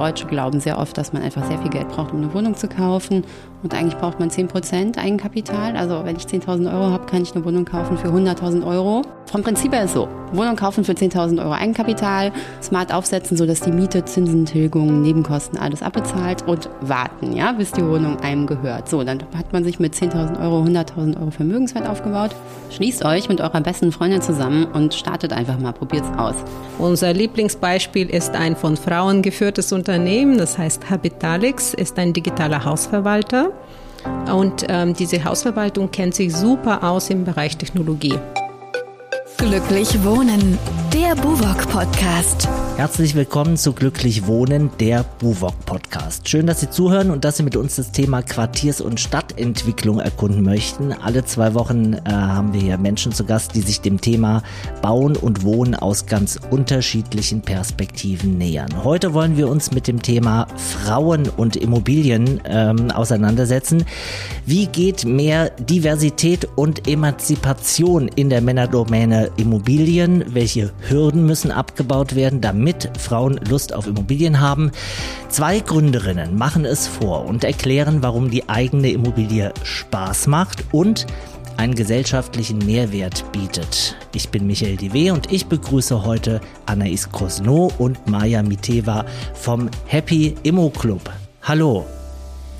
Deutsche glauben sehr oft, dass man einfach sehr viel Geld braucht, um eine Wohnung zu kaufen. Und eigentlich braucht man 10% Eigenkapital. Also wenn ich 10.000 Euro habe, kann ich eine Wohnung kaufen für 100.000 Euro. Vom Prinzip her ist so. Wohnung kaufen für 10.000 Euro Eigenkapital, smart aufsetzen, sodass die Miete, Zinsen, Tilgungen, Nebenkosten alles abbezahlt und warten, ja, bis die Wohnung einem gehört. So, dann hat man sich mit 10.000 Euro 100.000 Euro Vermögenswert aufgebaut. Schließt euch mit eurer besten Freundin zusammen und startet einfach mal, probiert's aus. Unser Lieblingsbeispiel ist ein von Frauen geführtes Unternehmen, das heißt Habitalix, ist ein digitaler Hausverwalter. Und ähm, diese Hausverwaltung kennt sich super aus im Bereich Technologie. Glücklich Wohnen, der Buwok Podcast. Herzlich willkommen zu Glücklich Wohnen, der Buwok Podcast. Schön, dass Sie zuhören und dass Sie mit uns das Thema Quartiers- und Stadtentwicklung erkunden möchten. Alle zwei Wochen äh, haben wir hier Menschen zu Gast, die sich dem Thema Bauen und Wohnen aus ganz unterschiedlichen Perspektiven nähern. Heute wollen wir uns mit dem Thema Frauen und Immobilien ähm, auseinandersetzen. Wie geht mehr Diversität und Emanzipation in der Männerdomäne Immobilien? Welche Hürden müssen abgebaut werden, damit Frauen Lust auf Immobilien haben? Zwei Gründerinnen machen es vor und erklären, warum die eigene Immobilie Spaß macht und einen gesellschaftlichen Mehrwert bietet. Ich bin Michael Diwe und ich begrüße heute Anaïs Krosno und Maja Miteva vom Happy Immo Club. Hallo.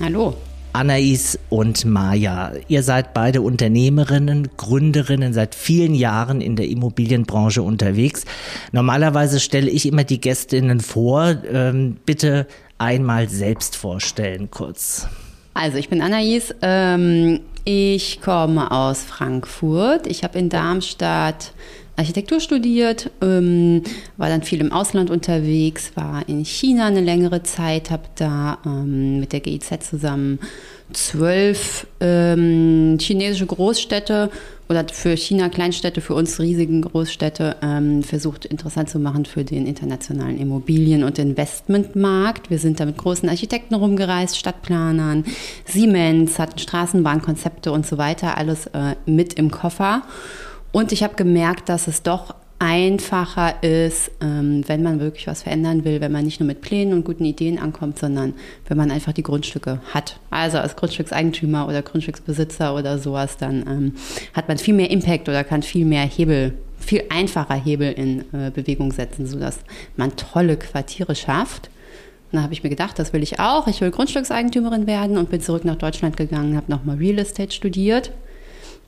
Hallo. Anaïs und Maja, ihr seid beide Unternehmerinnen, Gründerinnen, seit vielen Jahren in der Immobilienbranche unterwegs. Normalerweise stelle ich immer die Gästinnen vor. Ähm, bitte einmal selbst vorstellen kurz. Also ich bin Anaïs. Ähm, ich komme aus Frankfurt. Ich habe in Darmstadt Architektur studiert, ähm, war dann viel im Ausland unterwegs, war in China eine längere Zeit, habe da ähm, mit der GIZ zusammen zwölf ähm, chinesische Großstädte oder für China Kleinstädte, für uns riesigen Großstädte ähm, versucht interessant zu machen für den internationalen Immobilien- und Investmentmarkt. Wir sind da mit großen Architekten rumgereist, Stadtplanern, Siemens, hatten Straßenbahnkonzepte und so weiter, alles äh, mit im Koffer. Und ich habe gemerkt, dass es doch einfacher ist, ähm, wenn man wirklich was verändern will, wenn man nicht nur mit Plänen und guten Ideen ankommt, sondern wenn man einfach die Grundstücke hat. Also als Grundstückseigentümer oder Grundstücksbesitzer oder sowas, dann ähm, hat man viel mehr Impact oder kann viel mehr Hebel, viel einfacher Hebel in äh, Bewegung setzen, sodass man tolle Quartiere schafft. Und da habe ich mir gedacht, das will ich auch. Ich will Grundstückseigentümerin werden und bin zurück nach Deutschland gegangen, habe nochmal Real Estate studiert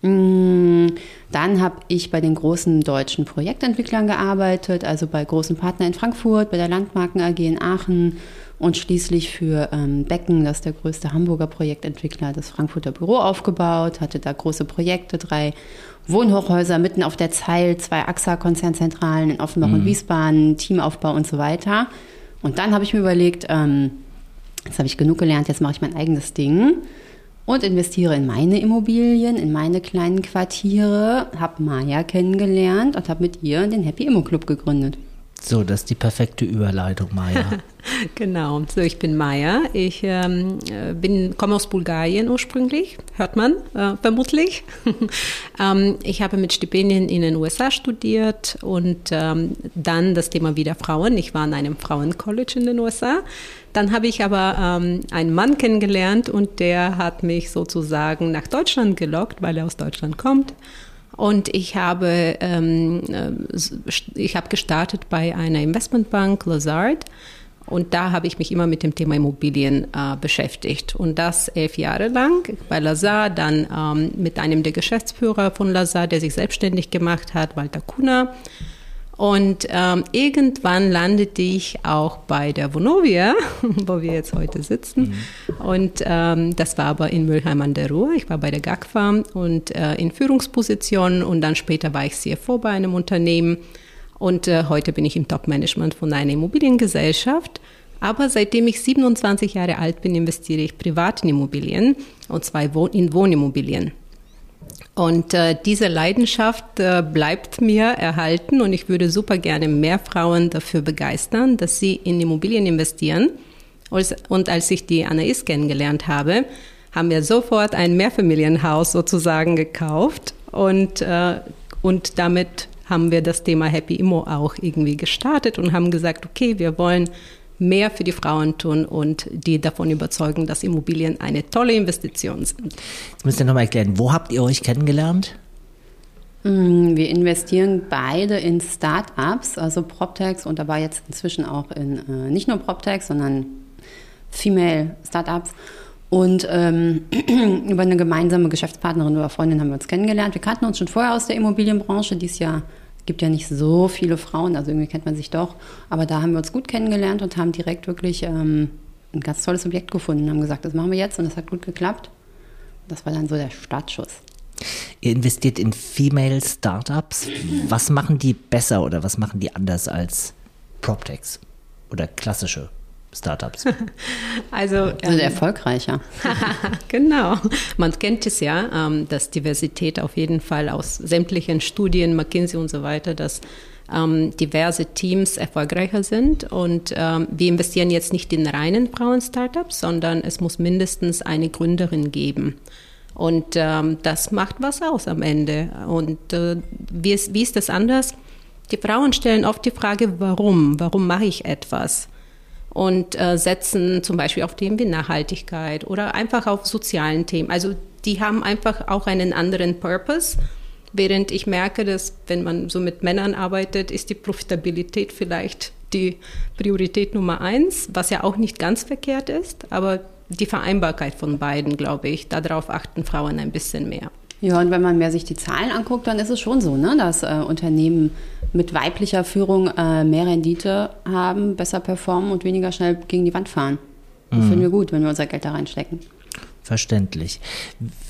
dann habe ich bei den großen deutschen Projektentwicklern gearbeitet, also bei großen Partnern in Frankfurt, bei der Landmarken AG in Aachen und schließlich für ähm, Becken, das ist der größte Hamburger Projektentwickler, das Frankfurter Büro aufgebaut, hatte da große Projekte, drei Wohnhochhäuser mitten auf der Zeil, zwei AXA-Konzernzentralen in Offenbach mhm. und Wiesbaden, Teamaufbau und so weiter. Und dann habe ich mir überlegt, ähm, jetzt habe ich genug gelernt, jetzt mache ich mein eigenes Ding und investiere in meine Immobilien, in meine kleinen Quartiere, habe Maya kennengelernt und habe mit ihr den Happy Immo Club gegründet. So, das ist die perfekte Überleitung, Maya. genau, so ich bin Maya. Ich ähm, bin, komme aus Bulgarien ursprünglich, hört man äh, vermutlich. ähm, ich habe mit Stipendien in den USA studiert und ähm, dann das Thema wieder Frauen. Ich war an einem Frauencollege in den USA. Dann habe ich aber ähm, einen Mann kennengelernt und der hat mich sozusagen nach Deutschland gelockt, weil er aus Deutschland kommt. Und ich habe, ähm, äh, ich habe gestartet bei einer Investmentbank, Lazard. Und da habe ich mich immer mit dem Thema Immobilien äh, beschäftigt. Und das elf Jahre lang bei Lazar, dann ähm, mit einem der Geschäftsführer von Lazar, der sich selbstständig gemacht hat, Walter Kuhner. Und ähm, irgendwann landete ich auch bei der Vonovia, wo wir jetzt heute sitzen. Mhm. Und ähm, das war aber in Mülheim an der Ruhr. Ich war bei der GAGFA und äh, in Führungspositionen und dann später war ich CFO bei einem Unternehmen. Und äh, heute bin ich im Top-Management von einer Immobiliengesellschaft. Aber seitdem ich 27 Jahre alt bin, investiere ich privat in Immobilien und zwar in Wohnimmobilien. Und äh, diese Leidenschaft äh, bleibt mir erhalten und ich würde super gerne mehr Frauen dafür begeistern, dass sie in Immobilien investieren. Und als ich die Anais kennengelernt habe, haben wir sofort ein Mehrfamilienhaus sozusagen gekauft und, äh, und damit haben wir das Thema Happy Immo auch irgendwie gestartet und haben gesagt, okay, wir wollen mehr für die Frauen tun und die davon überzeugen, dass Immobilien eine tolle Investition sind. Jetzt müsst ihr nochmal erklären, wo habt ihr euch kennengelernt? Mm, wir investieren beide in Startups, also PropTechs und aber jetzt inzwischen auch in äh, nicht nur PropTechs, sondern Female Startups. Und ähm, über eine gemeinsame Geschäftspartnerin oder Freundin haben wir uns kennengelernt. Wir kannten uns schon vorher aus der Immobilienbranche. Dies Jahr gibt ja nicht so viele Frauen, also irgendwie kennt man sich doch. Aber da haben wir uns gut kennengelernt und haben direkt wirklich ähm, ein ganz tolles Objekt gefunden. Haben gesagt, das machen wir jetzt und das hat gut geklappt. Das war dann so der Startschuss. Ihr investiert in Female Startups. Was machen die besser oder was machen die anders als PropTechs oder klassische Startups? Also, also ähm, erfolgreicher. genau. Man kennt es ja, ähm, dass Diversität auf jeden Fall aus sämtlichen Studien, McKinsey und so weiter, dass ähm, diverse Teams erfolgreicher sind. Und ähm, wir investieren jetzt nicht in reinen Frauen-Startups, sondern es muss mindestens eine Gründerin geben. Und ähm, das macht was aus am Ende. Und äh, wie, ist, wie ist das anders? Die Frauen stellen oft die Frage, warum? Warum mache ich etwas? Und äh, setzen zum Beispiel auf Themen wie Nachhaltigkeit oder einfach auf sozialen Themen. Also die haben einfach auch einen anderen Purpose. Während ich merke, dass wenn man so mit Männern arbeitet, ist die Profitabilität vielleicht die Priorität Nummer eins, was ja auch nicht ganz verkehrt ist. Aber die Vereinbarkeit von beiden, glaube ich, darauf achten Frauen ein bisschen mehr. Ja, und wenn man mehr sich die Zahlen anguckt, dann ist es schon so, ne, dass äh, Unternehmen mit weiblicher Führung äh, mehr Rendite haben, besser performen und weniger schnell gegen die Wand fahren. Das mhm. finden wir gut, wenn wir unser Geld da reinstecken. Verständlich.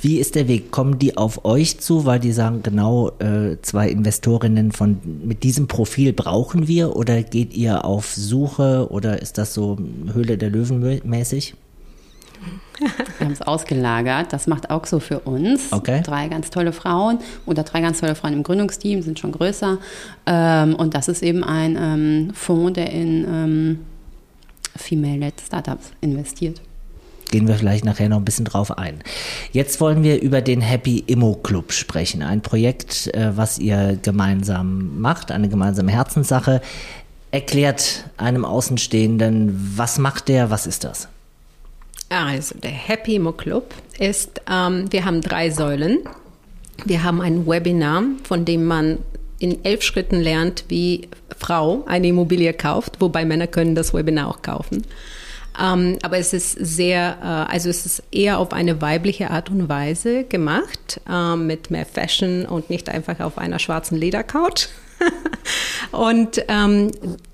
Wie ist der Weg? Kommen die auf euch zu, weil die sagen, genau äh, zwei Investorinnen von mit diesem Profil brauchen wir? Oder geht ihr auf Suche oder ist das so Höhle der Löwen mäßig? Wir haben es ausgelagert. Das macht auch so für uns. Okay. Drei ganz tolle Frauen oder drei ganz tolle Frauen im Gründungsteam, sind schon größer. Ähm, und das ist eben ein ähm, Fonds, der in ähm, Female-led Startups investiert. Gehen wir vielleicht nachher noch ein bisschen drauf ein. Jetzt wollen wir über den Happy Immo Club sprechen. Ein Projekt, äh, was ihr gemeinsam macht, eine gemeinsame Herzenssache. Erklärt einem Außenstehenden, was macht der, was ist das? Also der Happy Mo Club ist, ähm, wir haben drei Säulen. Wir haben ein Webinar, von dem man in elf Schritten lernt, wie Frau eine Immobilie kauft, wobei Männer können das Webinar auch kaufen. Ähm, aber es ist sehr, äh, also es ist eher auf eine weibliche Art und Weise gemacht, äh, mit mehr Fashion und nicht einfach auf einer schwarzen Ledercouch. und ähm,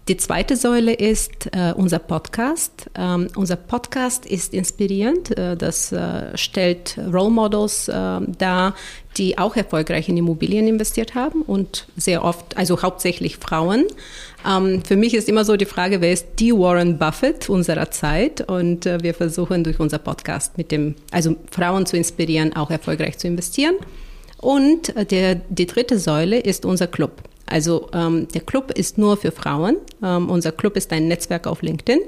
die zweite Säule ist äh, unser Podcast. Ähm, unser Podcast ist inspirierend. Äh, das äh, stellt Role Models äh, dar, die auch erfolgreich in Immobilien investiert haben und sehr oft, also hauptsächlich Frauen. Ähm, für mich ist immer so die Frage, wer ist die Warren Buffett unserer Zeit? Und äh, wir versuchen durch unser Podcast mit dem, also Frauen zu inspirieren, auch erfolgreich zu investieren. Und äh, der, die dritte Säule ist unser Club. Also ähm, der Club ist nur für Frauen. Ähm, unser Club ist ein Netzwerk auf LinkedIn,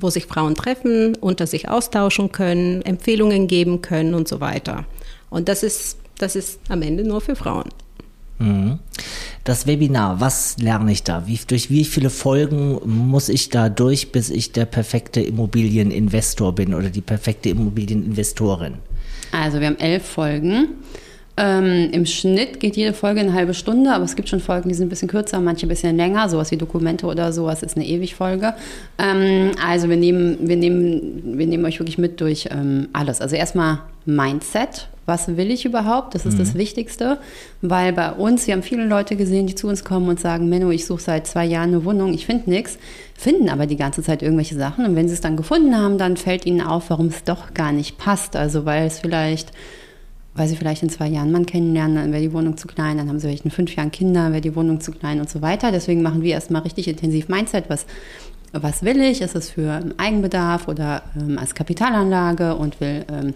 wo sich Frauen treffen, unter sich austauschen können, Empfehlungen geben können und so weiter. Und das ist, das ist am Ende nur für Frauen. Mhm. Das Webinar, was lerne ich da? Wie, durch wie viele Folgen muss ich da durch, bis ich der perfekte Immobilieninvestor bin oder die perfekte Immobilieninvestorin? Also wir haben elf Folgen. Ähm, Im Schnitt geht jede Folge eine halbe Stunde, aber es gibt schon Folgen, die sind ein bisschen kürzer, manche ein bisschen länger, sowas wie Dokumente oder sowas ist eine Ewigfolge. Ähm, also wir nehmen, wir, nehmen, wir nehmen euch wirklich mit durch ähm, alles. Also erstmal Mindset. Was will ich überhaupt? Das ist mhm. das Wichtigste, weil bei uns, wir haben viele Leute gesehen, die zu uns kommen und sagen, Menno, ich suche seit zwei Jahren eine Wohnung, ich finde nichts, finden aber die ganze Zeit irgendwelche Sachen und wenn sie es dann gefunden haben, dann fällt ihnen auf, warum es doch gar nicht passt. Also weil es vielleicht weil sie vielleicht in zwei Jahren Mann kennenlernen, dann wäre die Wohnung zu klein, dann haben sie vielleicht in fünf Jahren Kinder, wäre die Wohnung zu klein und so weiter. Deswegen machen wir erstmal richtig intensiv Mindset, was, was will ich? Ist es für Eigenbedarf oder ähm, als Kapitalanlage und will ähm,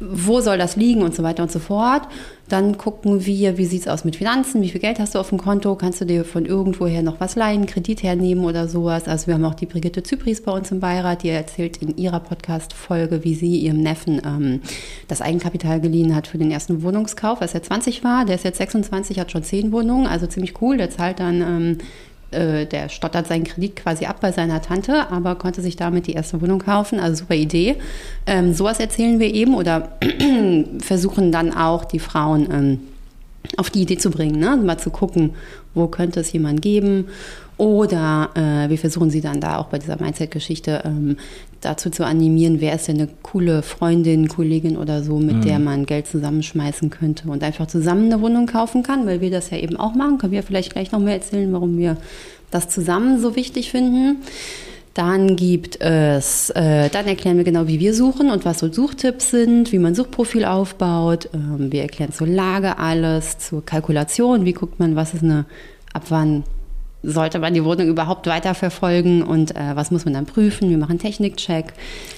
wo soll das liegen und so weiter und so fort. Dann gucken wir, wie sieht es aus mit Finanzen, wie viel Geld hast du auf dem Konto, kannst du dir von irgendwoher noch was leihen, Kredit hernehmen oder sowas. Also wir haben auch die Brigitte Zypris bei uns im Beirat, die erzählt in ihrer Podcast-Folge, wie sie ihrem Neffen ähm, das Eigenkapital geliehen hat für den ersten Wohnungskauf, als er 20 war. Der ist jetzt 26, hat schon 10 Wohnungen, also ziemlich cool. Der zahlt dann... Ähm, äh, der stottert seinen Kredit quasi ab bei seiner Tante, aber konnte sich damit die erste Wohnung kaufen. Also super Idee. Ähm, sowas erzählen wir eben oder versuchen dann auch die Frauen ähm, auf die Idee zu bringen, ne? mal zu gucken, wo könnte es jemand geben. Oder äh, wir versuchen sie dann da auch bei dieser Mindset-Geschichte ähm, dazu zu animieren, wer ist denn eine coole Freundin, Kollegin oder so, mit mhm. der man Geld zusammenschmeißen könnte und einfach zusammen eine Wohnung kaufen kann, weil wir das ja eben auch machen. Können wir vielleicht gleich noch mehr erzählen, warum wir das zusammen so wichtig finden. Dann gibt es, äh, dann erklären wir genau, wie wir suchen und was so Suchtipps sind, wie man Suchprofil aufbaut. Ähm, wir erklären zur Lage alles, zur Kalkulation, wie guckt man, was ist eine, ab wann sollte man die Wohnung überhaupt weiterverfolgen und äh, was muss man dann prüfen? Wir machen Technikcheck.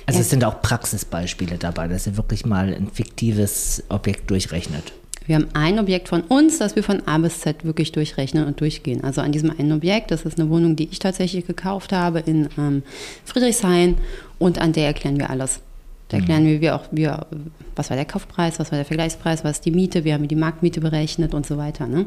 Also es sind auch Praxisbeispiele dabei, dass ihr wirklich mal ein fiktives Objekt durchrechnet. Wir haben ein Objekt von uns, das wir von A bis Z wirklich durchrechnen und durchgehen. Also an diesem einen Objekt, das ist eine Wohnung, die ich tatsächlich gekauft habe in ähm, Friedrichshain und an der erklären wir alles. Da erklären mhm. wir, wie auch, wie, was war der Kaufpreis, was war der Vergleichspreis, was ist die Miete, wir haben die Marktmiete berechnet und so weiter. Ne?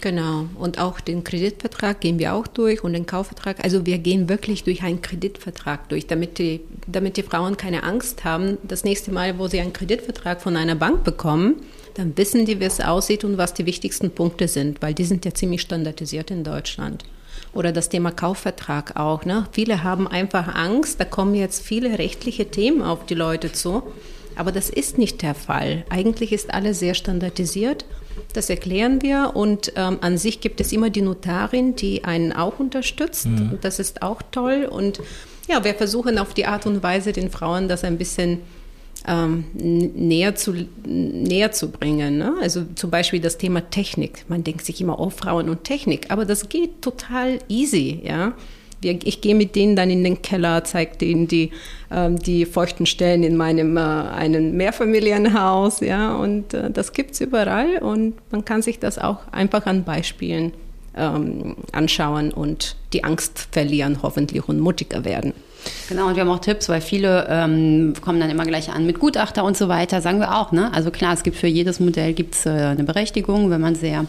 Genau. Und auch den Kreditvertrag gehen wir auch durch und den Kaufvertrag. Also wir gehen wirklich durch einen Kreditvertrag durch, damit die, damit die Frauen keine Angst haben. Das nächste Mal, wo sie einen Kreditvertrag von einer Bank bekommen, dann wissen die, wie es aussieht und was die wichtigsten Punkte sind, weil die sind ja ziemlich standardisiert in Deutschland. Oder das Thema Kaufvertrag auch. Ne? Viele haben einfach Angst, da kommen jetzt viele rechtliche Themen auf die Leute zu. Aber das ist nicht der Fall. Eigentlich ist alles sehr standardisiert das erklären wir und ähm, an sich gibt es immer die Notarin, die einen auch unterstützt. Mhm. Das ist auch toll und ja, wir versuchen auf die Art und Weise den Frauen das ein bisschen ähm, näher, zu, näher zu bringen. Ne? Also zum Beispiel das Thema Technik. Man denkt sich immer, oh, Frauen und Technik, aber das geht total easy. Ja? Wir, ich gehe mit denen dann in den Keller, zeige denen die, ähm, die feuchten Stellen in meinem äh, einem Mehrfamilienhaus, ja, und äh, das gibt es überall und man kann sich das auch einfach an Beispielen ähm, anschauen und die Angst verlieren hoffentlich und mutiger werden. Genau, und wir haben auch Tipps, weil viele ähm, kommen dann immer gleich an mit Gutachter und so weiter, sagen wir auch. Ne? Also klar, es gibt für jedes Modell gibt's, äh, eine Berechtigung, wenn man sehr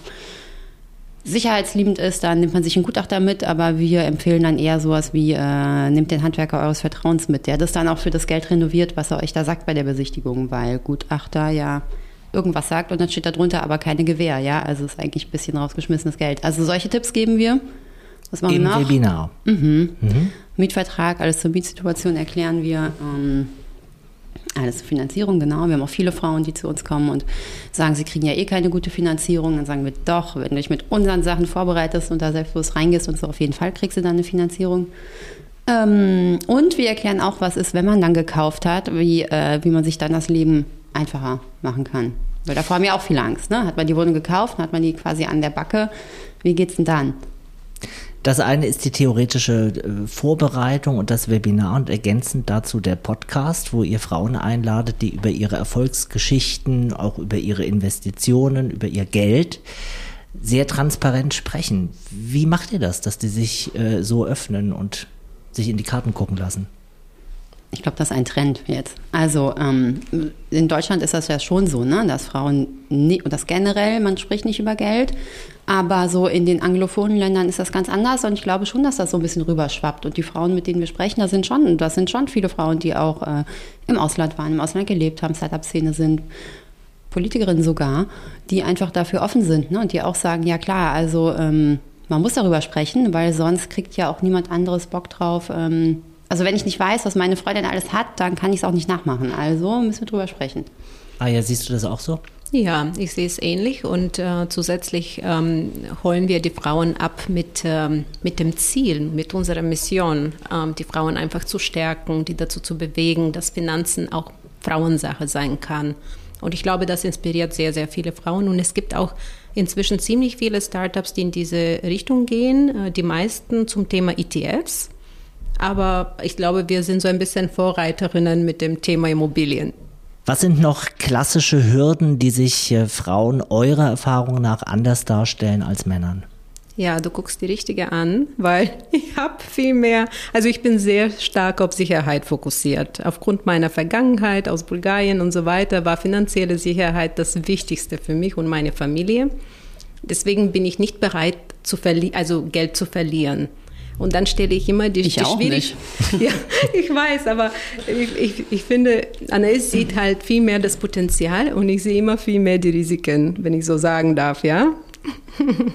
sicherheitsliebend ist, dann nimmt man sich einen Gutachter mit, aber wir empfehlen dann eher sowas wie, äh, nehmt den Handwerker eures Vertrauens mit, der das dann auch für das Geld renoviert, was er euch da sagt bei der Besichtigung, weil Gutachter ja irgendwas sagt und dann steht da drunter aber keine Gewähr, ja, also ist eigentlich ein bisschen rausgeschmissenes Geld. Also solche Tipps geben wir. Was machen Im wir noch? Webinar. Mhm. Mhm. Mietvertrag, alles zur Mietsituation erklären wir. Ähm, alles Finanzierung, genau. Wir haben auch viele Frauen, die zu uns kommen und sagen, sie kriegen ja eh keine gute Finanzierung. Dann sagen wir doch, wenn du dich mit unseren Sachen vorbereitest und da selbstbewusst reingehst und so, auf jeden Fall kriegst du dann eine Finanzierung. Ähm, und wir erklären auch, was ist, wenn man dann gekauft hat, wie, äh, wie man sich dann das Leben einfacher machen kann. Weil davor haben wir auch viel Angst. Ne? Hat man die Wohnung gekauft, hat man die quasi an der Backe. Wie geht's denn dann? Das eine ist die theoretische äh, Vorbereitung und das Webinar und ergänzend dazu der Podcast, wo ihr Frauen einladet, die über ihre Erfolgsgeschichten, auch über ihre Investitionen, über ihr Geld sehr transparent sprechen. Wie macht ihr das, dass die sich äh, so öffnen und sich in die Karten gucken lassen? Ich glaube, das ist ein Trend jetzt. Also ähm, in Deutschland ist das ja schon so, ne, dass Frauen nie, und das generell, man spricht nicht über Geld, aber so in den anglophonen Ländern ist das ganz anders und ich glaube schon, dass das so ein bisschen rüberschwappt. Und die Frauen, mit denen wir sprechen, das sind schon, das sind schon viele Frauen, die auch äh, im Ausland waren, im Ausland gelebt haben, Startup-Szene sind, Politikerinnen sogar, die einfach dafür offen sind ne, und die auch sagen, ja klar, also ähm, man muss darüber sprechen, weil sonst kriegt ja auch niemand anderes Bock drauf. Ähm, also wenn ich nicht weiß, was meine Freundin alles hat, dann kann ich es auch nicht nachmachen. Also müssen wir drüber sprechen. Ah ja, siehst du das auch so? Ja, ich sehe es ähnlich und äh, zusätzlich ähm, holen wir die Frauen ab mit, ähm, mit dem Ziel, mit unserer Mission, ähm, die Frauen einfach zu stärken, die dazu zu bewegen, dass Finanzen auch Frauensache sein kann. Und ich glaube, das inspiriert sehr, sehr viele Frauen und es gibt auch inzwischen ziemlich viele Startups, die in diese Richtung gehen, äh, die meisten zum Thema ETFs. Aber ich glaube, wir sind so ein bisschen Vorreiterinnen mit dem Thema Immobilien. Was sind noch klassische Hürden, die sich äh, Frauen eurer Erfahrung nach anders darstellen als Männern? Ja, du guckst die richtige an, weil ich habe viel mehr, also ich bin sehr stark auf Sicherheit fokussiert. Aufgrund meiner Vergangenheit aus Bulgarien und so weiter war finanzielle Sicherheit das Wichtigste für mich und meine Familie. Deswegen bin ich nicht bereit, zu also Geld zu verlieren. Und dann stelle ich immer die, ich die auch nicht. Ja, ich weiß, aber ich, ich, ich finde, Anais sieht halt viel mehr das Potenzial und ich sehe immer viel mehr die Risiken, wenn ich so sagen darf, ja?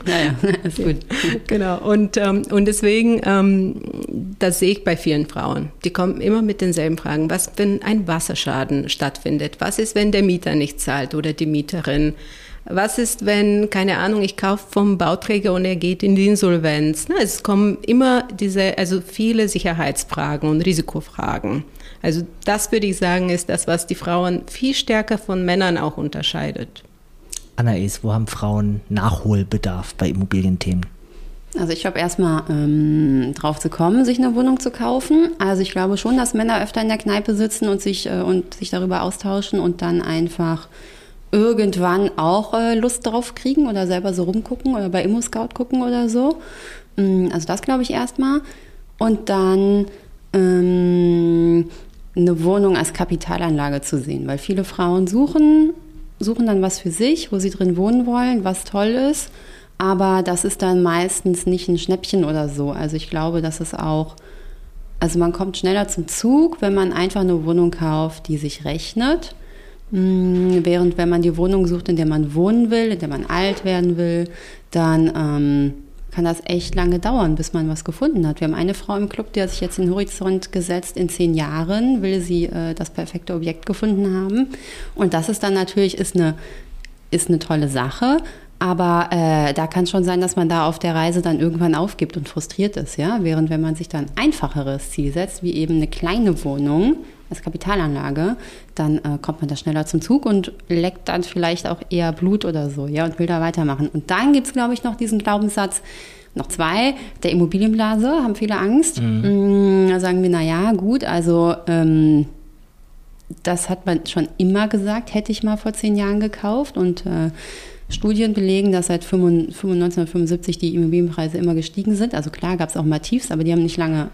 Naja, ist gut. Genau. Und, ähm, und deswegen, ähm, das sehe ich bei vielen Frauen. Die kommen immer mit denselben Fragen. Was, wenn ein Wasserschaden stattfindet? Was ist, wenn der Mieter nicht zahlt oder die Mieterin? Was ist, wenn, keine Ahnung, ich kaufe vom Bauträger und er geht in die Insolvenz? Ne, es kommen immer diese, also viele Sicherheitsfragen und Risikofragen. Also das würde ich sagen, ist das, was die Frauen viel stärker von Männern auch unterscheidet. Anais, wo haben Frauen Nachholbedarf bei Immobilienthemen? Also ich glaube erstmal ähm, drauf zu kommen, sich eine Wohnung zu kaufen. Also ich glaube schon, dass Männer öfter in der Kneipe sitzen und sich äh, und sich darüber austauschen und dann einfach irgendwann auch äh, Lust drauf kriegen oder selber so rumgucken oder bei ImmoScout gucken oder so. Mm, also das glaube ich erstmal. Und dann ähm, eine Wohnung als Kapitalanlage zu sehen, weil viele Frauen suchen suchen dann was für sich, wo sie drin wohnen wollen, was toll ist. Aber das ist dann meistens nicht ein Schnäppchen oder so. Also ich glaube, dass es auch, also man kommt schneller zum Zug, wenn man einfach eine Wohnung kauft, die sich rechnet. Mm, während wenn man die Wohnung sucht, in der man wohnen will, in der man alt werden will, dann ähm, kann das echt lange dauern, bis man was gefunden hat. Wir haben eine Frau im Club, die hat sich jetzt den Horizont gesetzt, in zehn Jahren will sie äh, das perfekte Objekt gefunden haben. Und das ist dann natürlich ist eine, ist eine tolle Sache. Aber äh, da kann schon sein, dass man da auf der Reise dann irgendwann aufgibt und frustriert ist, ja. Während wenn man sich dann ein einfacheres Ziel setzt, wie eben eine kleine Wohnung, als Kapitalanlage, dann äh, kommt man da schneller zum Zug und leckt dann vielleicht auch eher Blut oder so, ja, und will da weitermachen. Und dann gibt es, glaube ich, noch diesen Glaubenssatz, noch zwei, der Immobilienblase, haben viele Angst. Mhm. Mm, da sagen wir, naja, gut, also ähm, das hat man schon immer gesagt, hätte ich mal vor zehn Jahren gekauft und äh, Studien belegen, dass seit 1975 die Immobilienpreise immer gestiegen sind. Also klar gab es auch mal Tiefs, aber die haben nicht lange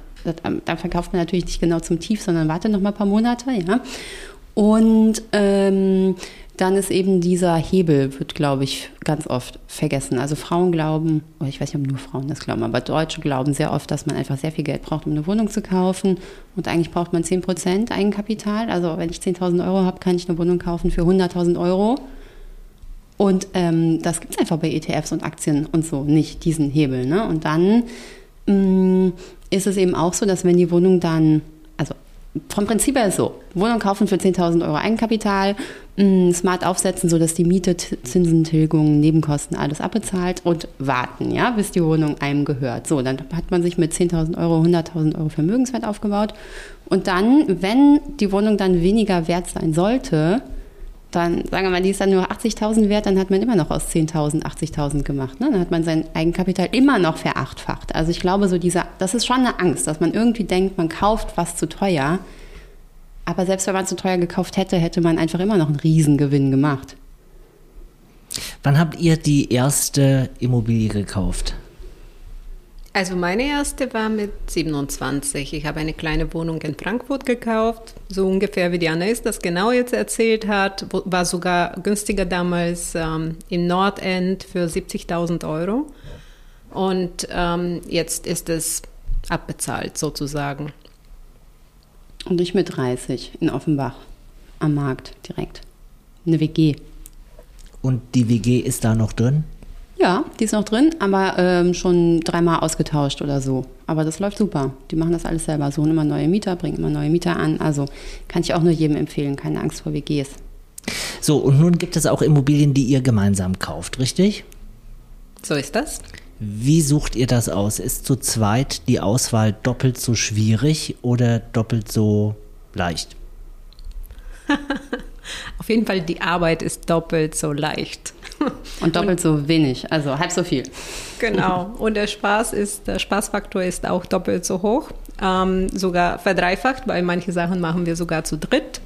da verkauft man natürlich nicht genau zum Tief, sondern wartet noch mal ein paar Monate, ja. Und ähm, dann ist eben dieser Hebel, wird, glaube ich, ganz oft vergessen. Also Frauen glauben, oder ich weiß nicht, ob nur Frauen das glauben, aber Deutsche glauben sehr oft, dass man einfach sehr viel Geld braucht, um eine Wohnung zu kaufen. Und eigentlich braucht man 10 Prozent Eigenkapital. Also wenn ich 10.000 Euro habe, kann ich eine Wohnung kaufen für 100.000 Euro. Und ähm, das gibt es einfach bei ETFs und Aktien und so nicht, diesen Hebel. Ne? Und dann mm, ist es eben auch so, dass wenn die Wohnung dann, also vom Prinzip her so, Wohnung kaufen für 10.000 Euro Eigenkapital, mm, smart aufsetzen, sodass die Miete, Zinsen, Tilgungen, Nebenkosten alles abbezahlt und warten, ja, bis die Wohnung einem gehört. So, dann hat man sich mit 10.000 Euro 100.000 Euro Vermögenswert aufgebaut. Und dann, wenn die Wohnung dann weniger wert sein sollte, dann sagen wir mal, die ist dann nur 80.000 wert, dann hat man immer noch aus 10.000 80.000 gemacht. Ne? Dann hat man sein Eigenkapital immer noch verachtfacht. Also ich glaube, so dieser, das ist schon eine Angst, dass man irgendwie denkt, man kauft was zu teuer. Aber selbst wenn man zu teuer gekauft hätte, hätte man einfach immer noch einen Riesengewinn gemacht. Wann habt ihr die erste Immobilie gekauft? Also meine erste war mit 27. Ich habe eine kleine Wohnung in Frankfurt gekauft, so ungefähr wie die Anais das genau jetzt erzählt hat. War sogar günstiger damals ähm, im Nordend für 70.000 Euro. Und ähm, jetzt ist es abbezahlt sozusagen. Und ich mit 30 in Offenbach am Markt direkt. Eine WG. Und die WG ist da noch drin? Ja, die ist noch drin, aber ähm, schon dreimal ausgetauscht oder so. Aber das läuft super. Die machen das alles selber. Suchen immer neue Mieter, bringen immer neue Mieter an. Also kann ich auch nur jedem empfehlen. Keine Angst vor WGs. So, und nun gibt es auch Immobilien, die ihr gemeinsam kauft, richtig? So ist das. Wie sucht ihr das aus? Ist zu zweit die Auswahl doppelt so schwierig oder doppelt so leicht? Auf jeden Fall, die Arbeit ist doppelt so leicht. Und doppelt und, so wenig, also halb so viel. Genau. Und der Spaß ist, der Spaßfaktor ist auch doppelt so hoch, ähm, sogar verdreifacht, weil manche Sachen machen wir sogar zu dritt.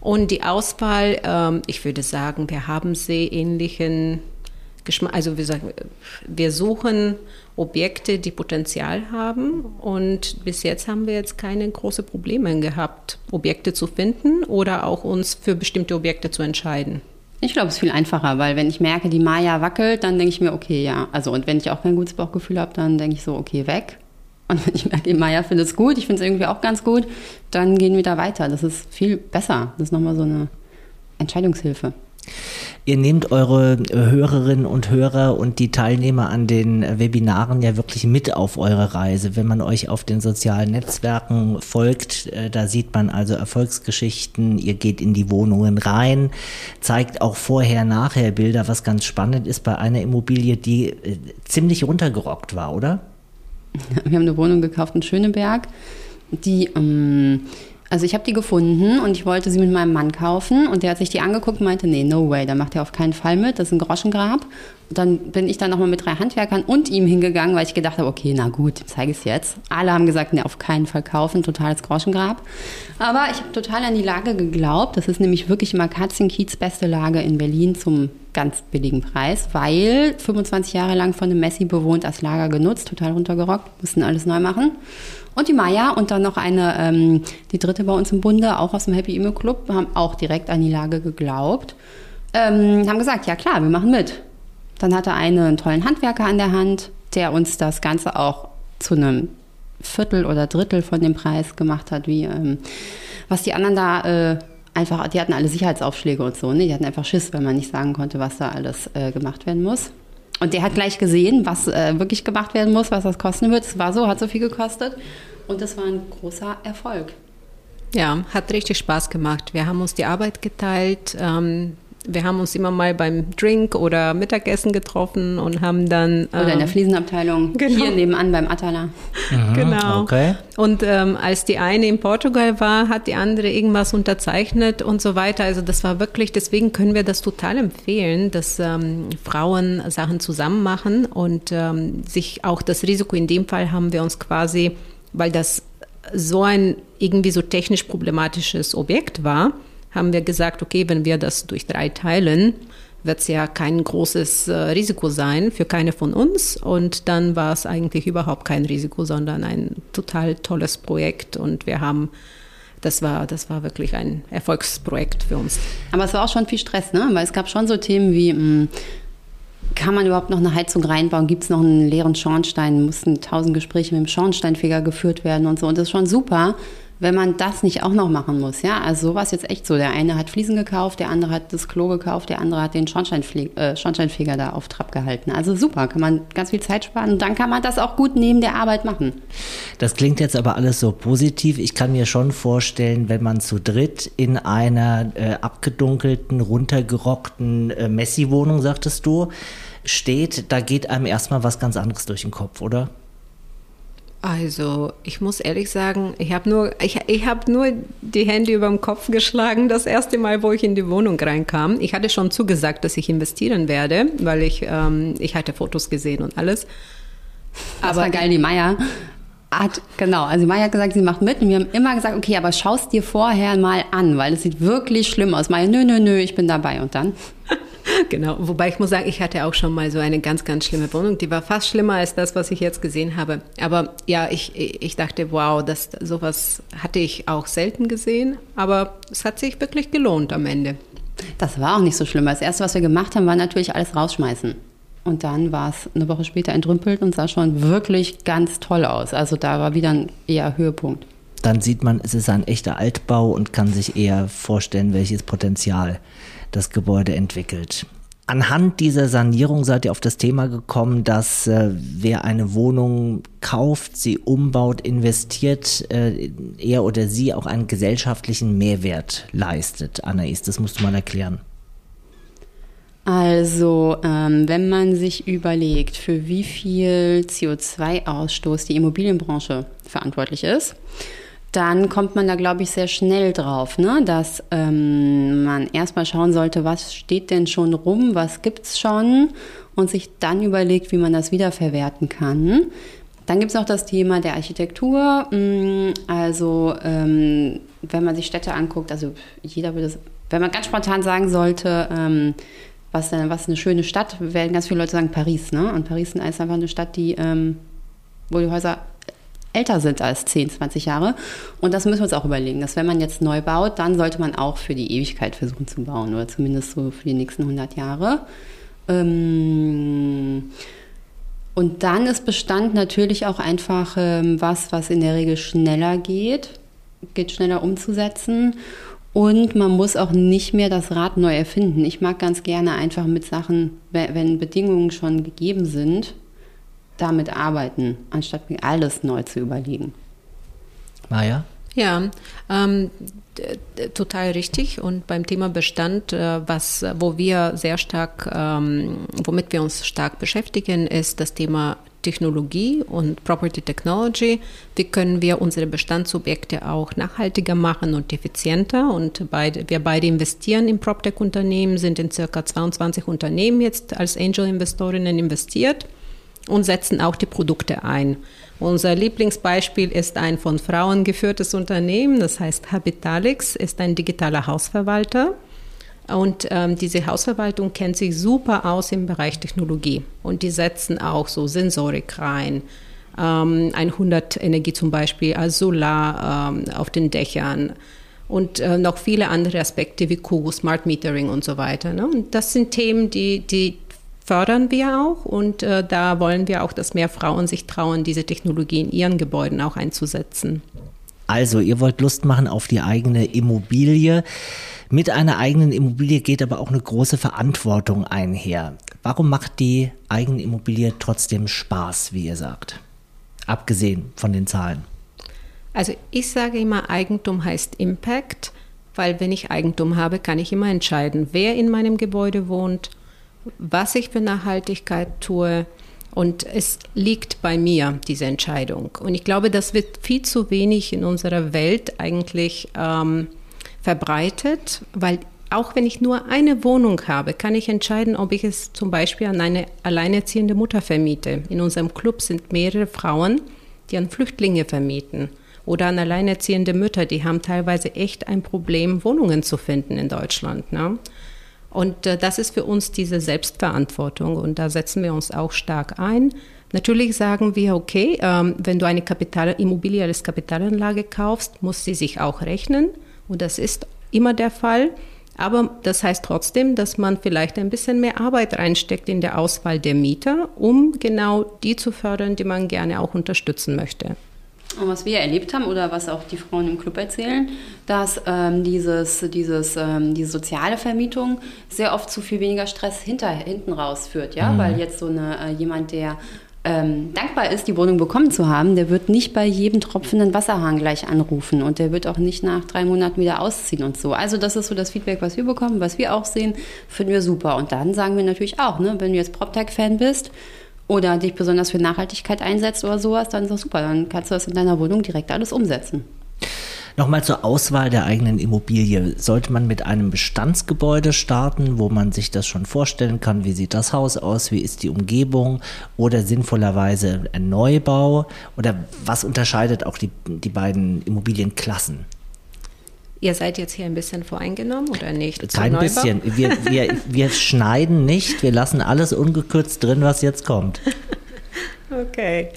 Und die Auswahl, ähm, ich würde sagen, wir haben sehr ähnlichen Geschmack, also wir sagen, wir suchen Objekte, die Potenzial haben und bis jetzt haben wir jetzt keine großen Probleme gehabt, Objekte zu finden oder auch uns für bestimmte Objekte zu entscheiden. Ich glaube, es ist viel einfacher, weil wenn ich merke, die Maya wackelt, dann denke ich mir, okay, ja. Also und wenn ich auch kein gutes Bauchgefühl habe, dann denke ich so, okay, weg. Und wenn ich merke, die Maya findet es gut, ich finde es irgendwie auch ganz gut, dann gehen wir da weiter. Das ist viel besser. Das ist nochmal so eine Entscheidungshilfe. Ihr nehmt eure Hörerinnen und Hörer und die Teilnehmer an den Webinaren ja wirklich mit auf eure Reise. Wenn man euch auf den sozialen Netzwerken folgt, äh, da sieht man also Erfolgsgeschichten. Ihr geht in die Wohnungen rein, zeigt auch vorher-nachher Bilder, was ganz spannend ist bei einer Immobilie, die äh, ziemlich runtergerockt war, oder? Wir haben eine Wohnung gekauft in Schöneberg, die ähm, also ich habe die gefunden und ich wollte sie mit meinem Mann kaufen und der hat sich die angeguckt und meinte, nee, no way, da macht er auf keinen Fall mit, das ist ein Groschengrab. Und dann bin ich dann nochmal mit drei Handwerkern und ihm hingegangen, weil ich gedacht habe, okay, na gut, zeige es jetzt. Alle haben gesagt, nee, auf keinen Fall kaufen, totales Groschengrab. Aber ich habe total an die Lage geglaubt, das ist nämlich wirklich im Akazienkiez beste Lage in Berlin zum ganz billigen Preis, weil 25 Jahre lang von einem Messi bewohnt als Lager genutzt, total runtergerockt, mussten alles neu machen. Und die Maya und dann noch eine, ähm, die dritte bei uns im Bunde, auch aus dem Happy Emo Club, haben auch direkt an die Lage geglaubt. Ähm, haben gesagt, ja klar, wir machen mit. Dann hatte eine einen tollen Handwerker an der Hand, der uns das Ganze auch zu einem Viertel oder Drittel von dem Preis gemacht hat, wie ähm, was die anderen da äh, einfach, die hatten alle Sicherheitsaufschläge und so, ne? Die hatten einfach Schiss, weil man nicht sagen konnte, was da alles äh, gemacht werden muss. Und der hat gleich gesehen, was äh, wirklich gemacht werden muss, was das kosten wird. Es war so, hat so viel gekostet. Und das war ein großer Erfolg. Ja, hat richtig Spaß gemacht. Wir haben uns die Arbeit geteilt. Ähm, wir haben uns immer mal beim Drink oder Mittagessen getroffen und haben dann. Ähm, oder in der ähm, Fliesenabteilung genau. hier nebenan beim Atala. Mhm, genau. Okay. Und ähm, als die eine in Portugal war, hat die andere irgendwas unterzeichnet und so weiter. Also das war wirklich, deswegen können wir das total empfehlen, dass ähm, Frauen Sachen zusammen machen und ähm, sich auch das Risiko, in dem Fall haben wir uns quasi, weil das so ein irgendwie so technisch problematisches Objekt war, haben wir gesagt, okay, wenn wir das durch drei teilen, wird es ja kein großes äh, Risiko sein für keine von uns. Und dann war es eigentlich überhaupt kein Risiko, sondern ein total tolles Projekt. Und wir haben, das war, das war wirklich ein Erfolgsprojekt für uns. Aber es war auch schon viel Stress, ne? Weil es gab schon so Themen wie, mh, hm, kann man überhaupt noch eine Heizung reinbauen? Gibt es noch einen leeren Schornstein? Mussten tausend Gespräche mit dem Schornsteinfeger geführt werden und so. Und das ist schon super wenn man das nicht auch noch machen muss. Ja, also so war es jetzt echt so. Der eine hat Fliesen gekauft, der andere hat das Klo gekauft, der andere hat den äh, Schornsteinfeger da auf Trab gehalten. Also super, kann man ganz viel Zeit sparen und dann kann man das auch gut neben der Arbeit machen. Das klingt jetzt aber alles so positiv. Ich kann mir schon vorstellen, wenn man zu dritt in einer äh, abgedunkelten, runtergerockten äh, Messi-Wohnung, sagtest du, steht, da geht einem erstmal was ganz anderes durch den Kopf, oder? Also, ich muss ehrlich sagen, ich habe nur, ich, ich hab nur die Hände über dem Kopf geschlagen, das erste Mal, wo ich in die Wohnung reinkam. Ich hatte schon zugesagt, dass ich investieren werde, weil ich, ähm, ich hatte Fotos gesehen und alles. Aber das war geil, die Meier hat, genau, also Maya hat gesagt, sie macht mit und wir haben immer gesagt, okay, aber schaust dir vorher mal an, weil es sieht wirklich schlimm aus. Maya, nö, nö, nö, ich bin dabei und dann? genau, wobei ich muss sagen, ich hatte auch schon mal so eine ganz, ganz schlimme Wohnung, die war fast schlimmer als das, was ich jetzt gesehen habe. Aber ja, ich, ich dachte, wow, das, sowas hatte ich auch selten gesehen, aber es hat sich wirklich gelohnt am Ende. Das war auch nicht so schlimm. Das erste, was wir gemacht haben, war natürlich alles rausschmeißen. Und dann war es eine Woche später entrümpelt und sah schon wirklich ganz toll aus. Also da war wieder ein eher Höhepunkt. Dann sieht man, es ist ein echter Altbau und kann sich eher vorstellen, welches Potenzial das Gebäude entwickelt. Anhand dieser Sanierung seid ihr auf das Thema gekommen, dass äh, wer eine Wohnung kauft, sie umbaut, investiert, äh, er oder sie auch einen gesellschaftlichen Mehrwert leistet. Anais, das musst du mal erklären. Also, ähm, wenn man sich überlegt, für wie viel CO2-Ausstoß die Immobilienbranche verantwortlich ist, dann kommt man da, glaube ich, sehr schnell drauf, ne? dass ähm, man erstmal schauen sollte, was steht denn schon rum, was gibt es schon und sich dann überlegt, wie man das wiederverwerten kann. Dann gibt es noch das Thema der Architektur. Mm, also, ähm, wenn man sich Städte anguckt, also jeder würde wenn man ganz spontan sagen sollte, ähm, was, was eine schöne Stadt, werden ganz viele Leute sagen Paris, ne? Und Paris ist einfach eine Stadt, die, ähm, wo die Häuser älter sind als 10, 20 Jahre. Und das müssen wir uns auch überlegen, dass wenn man jetzt neu baut, dann sollte man auch für die Ewigkeit versuchen zu bauen oder zumindest so für die nächsten 100 Jahre. Ähm, und dann ist Bestand natürlich auch einfach ähm, was, was in der Regel schneller geht, geht schneller umzusetzen. Und man muss auch nicht mehr das Rad neu erfinden. Ich mag ganz gerne einfach mit Sachen, wenn Bedingungen schon gegeben sind, damit arbeiten, anstatt mir alles neu zu überlegen. Maja? Ja, ähm, total richtig. Und beim Thema Bestand, äh, was, wo wir sehr stark, ähm, womit wir uns stark beschäftigen, ist das Thema Technologie und Property Technology. Wie können wir unsere Bestandsobjekte auch nachhaltiger machen und effizienter? Und beide, wir beide investieren in PropTech-Unternehmen, sind in circa 22 Unternehmen jetzt als Angel-Investorinnen investiert und setzen auch die Produkte ein. Unser Lieblingsbeispiel ist ein von Frauen geführtes Unternehmen, das heißt Habitalix, ist ein digitaler Hausverwalter. Und ähm, diese Hausverwaltung kennt sich super aus im Bereich Technologie. Und die setzen auch so Sensorik rein. Ähm, 100 Energie zum Beispiel, also Solar ähm, auf den Dächern und äh, noch viele andere Aspekte wie Q, Smart Metering und so weiter. Ne? Und das sind Themen, die, die fördern wir auch und äh, da wollen wir auch, dass mehr Frauen sich trauen, diese Technologie in ihren Gebäuden auch einzusetzen. Also, ihr wollt Lust machen auf die eigene Immobilie. Mit einer eigenen Immobilie geht aber auch eine große Verantwortung einher. Warum macht die eigene Immobilie trotzdem Spaß, wie ihr sagt? Abgesehen von den Zahlen. Also ich sage immer, Eigentum heißt Impact, weil wenn ich Eigentum habe, kann ich immer entscheiden, wer in meinem Gebäude wohnt, was ich für Nachhaltigkeit tue. Und es liegt bei mir, diese Entscheidung. Und ich glaube, das wird viel zu wenig in unserer Welt eigentlich ähm, verbreitet, weil auch wenn ich nur eine Wohnung habe, kann ich entscheiden, ob ich es zum Beispiel an eine alleinerziehende Mutter vermiete. In unserem Club sind mehrere Frauen, die an Flüchtlinge vermieten oder an alleinerziehende Mütter, die haben teilweise echt ein Problem, Wohnungen zu finden in Deutschland. Ne? Und äh, das ist für uns diese Selbstverantwortung und da setzen wir uns auch stark ein. Natürlich sagen wir, okay, ähm, wenn du eine Kapital Immobilie als Kapitalanlage kaufst, muss sie sich auch rechnen und das ist immer der Fall. Aber das heißt trotzdem, dass man vielleicht ein bisschen mehr Arbeit reinsteckt in der Auswahl der Mieter, um genau die zu fördern, die man gerne auch unterstützen möchte. Und was wir erlebt haben oder was auch die Frauen im Club erzählen, dass ähm, dieses, dieses, ähm, diese soziale Vermietung sehr oft zu viel weniger Stress hinter, hinten raus führt. Ja? Mhm. Weil jetzt so eine, äh, jemand, der ähm, dankbar ist, die Wohnung bekommen zu haben, der wird nicht bei jedem tropfenden Wasserhahn gleich anrufen und der wird auch nicht nach drei Monaten wieder ausziehen und so. Also das ist so das Feedback, was wir bekommen, was wir auch sehen, finden wir super. Und dann sagen wir natürlich auch, ne, wenn du jetzt PropTech-Fan bist, oder dich besonders für Nachhaltigkeit einsetzt oder sowas, dann ist das super. Dann kannst du das in deiner Wohnung direkt alles umsetzen. Nochmal zur Auswahl der eigenen Immobilie. Sollte man mit einem Bestandsgebäude starten, wo man sich das schon vorstellen kann, wie sieht das Haus aus, wie ist die Umgebung oder sinnvollerweise ein Neubau? Oder was unterscheidet auch die, die beiden Immobilienklassen? Ihr seid jetzt hier ein bisschen voreingenommen oder nicht? Kein bisschen. Wir, wir, wir schneiden nicht, wir lassen alles ungekürzt drin, was jetzt kommt. okay.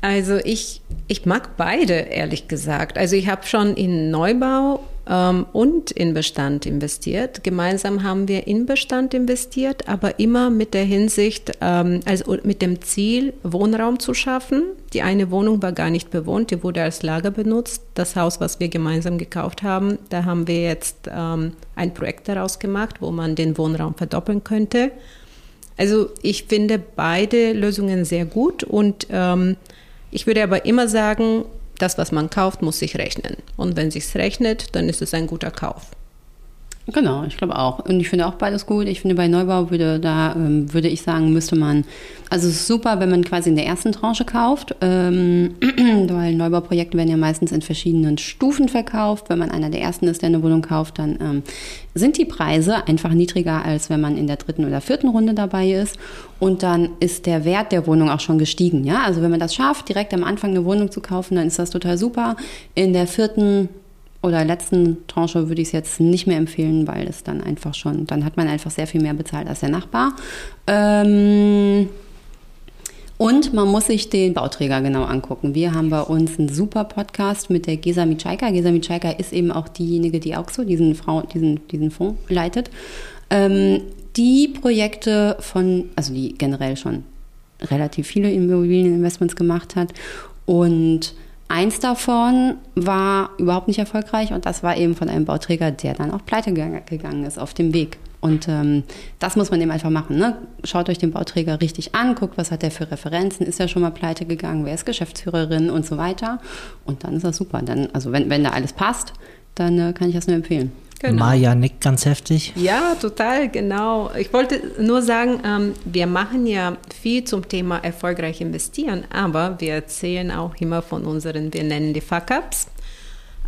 Also ich, ich mag beide, ehrlich gesagt. Also ich habe schon in Neubau ähm, und in Bestand investiert. Gemeinsam haben wir in Bestand investiert, aber immer mit der Hinsicht, ähm, also mit dem Ziel, Wohnraum zu schaffen. Die eine Wohnung war gar nicht bewohnt, die wurde als Lager benutzt. Das Haus, was wir gemeinsam gekauft haben, da haben wir jetzt ähm, ein Projekt daraus gemacht, wo man den Wohnraum verdoppeln könnte. Also ich finde beide Lösungen sehr gut und ähm, ich würde aber immer sagen, das, was man kauft, muss sich rechnen. Und wenn sich rechnet, dann ist es ein guter Kauf. Genau, ich glaube auch. Und ich finde auch beides gut. Ich finde, bei Neubau würde da, ähm, würde ich sagen, müsste man, also es ist super, wenn man quasi in der ersten Tranche kauft, ähm, weil Neubauprojekte werden ja meistens in verschiedenen Stufen verkauft. Wenn man einer der ersten ist, der eine Wohnung kauft, dann ähm, sind die Preise einfach niedriger, als wenn man in der dritten oder vierten Runde dabei ist. Und dann ist der Wert der Wohnung auch schon gestiegen. Ja? Also wenn man das schafft, direkt am Anfang eine Wohnung zu kaufen, dann ist das total super. In der vierten oder letzten Tranche würde ich es jetzt nicht mehr empfehlen, weil es dann einfach schon, dann hat man einfach sehr viel mehr bezahlt als der Nachbar. Ähm, Und man muss sich den Bauträger genau angucken. Wir haben bei uns einen super Podcast mit der Gesa Mitschaika. Gesa Mitschaika ist eben auch diejenige, die auch so diesen, Frau, diesen, diesen Fonds leitet. Ähm, die Projekte von, also die generell schon relativ viele Immobilieninvestments gemacht hat und Eins davon war überhaupt nicht erfolgreich und das war eben von einem Bauträger, der dann auch pleite gegangen ist auf dem Weg. Und ähm, das muss man eben einfach machen. Ne? Schaut euch den Bauträger richtig an, guckt, was hat er für Referenzen, ist er schon mal pleite gegangen, wer ist Geschäftsführerin und so weiter. Und dann ist das super. Dann, also wenn, wenn da alles passt, dann äh, kann ich das nur empfehlen. Genau. Maja nickt ganz heftig. Ja, total, genau. Ich wollte nur sagen, ähm, wir machen ja viel zum Thema erfolgreich investieren, aber wir erzählen auch immer von unseren, wir nennen die Fuck-Ups.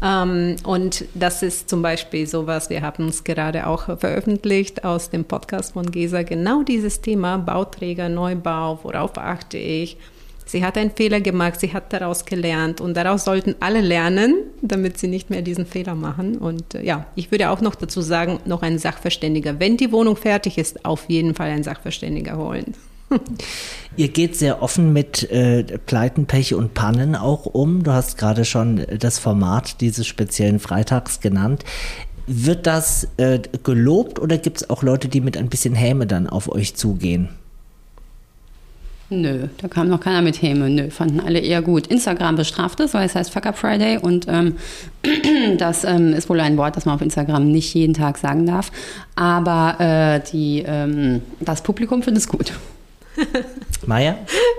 Ähm, und das ist zum Beispiel sowas, wir haben es gerade auch veröffentlicht aus dem Podcast von Gesa, genau dieses Thema Bauträger, Neubau, worauf achte ich Sie hat einen Fehler gemacht, sie hat daraus gelernt und daraus sollten alle lernen, damit sie nicht mehr diesen Fehler machen. Und äh, ja, ich würde auch noch dazu sagen, noch ein Sachverständiger. Wenn die Wohnung fertig ist, auf jeden Fall einen Sachverständiger holen. Ihr geht sehr offen mit äh, Pleiten, Pech und Pannen auch um. Du hast gerade schon das Format dieses speziellen Freitags genannt. Wird das äh, gelobt oder gibt es auch Leute, die mit ein bisschen Häme dann auf euch zugehen? Nö, da kam noch keiner mit Häme. Nö, fanden alle eher gut. Instagram bestraft es, weil es heißt Fuck Up Friday und ähm, das ähm, ist wohl ein Wort, das man auf Instagram nicht jeden Tag sagen darf. Aber äh, die, ähm, das Publikum findet es gut. Maja?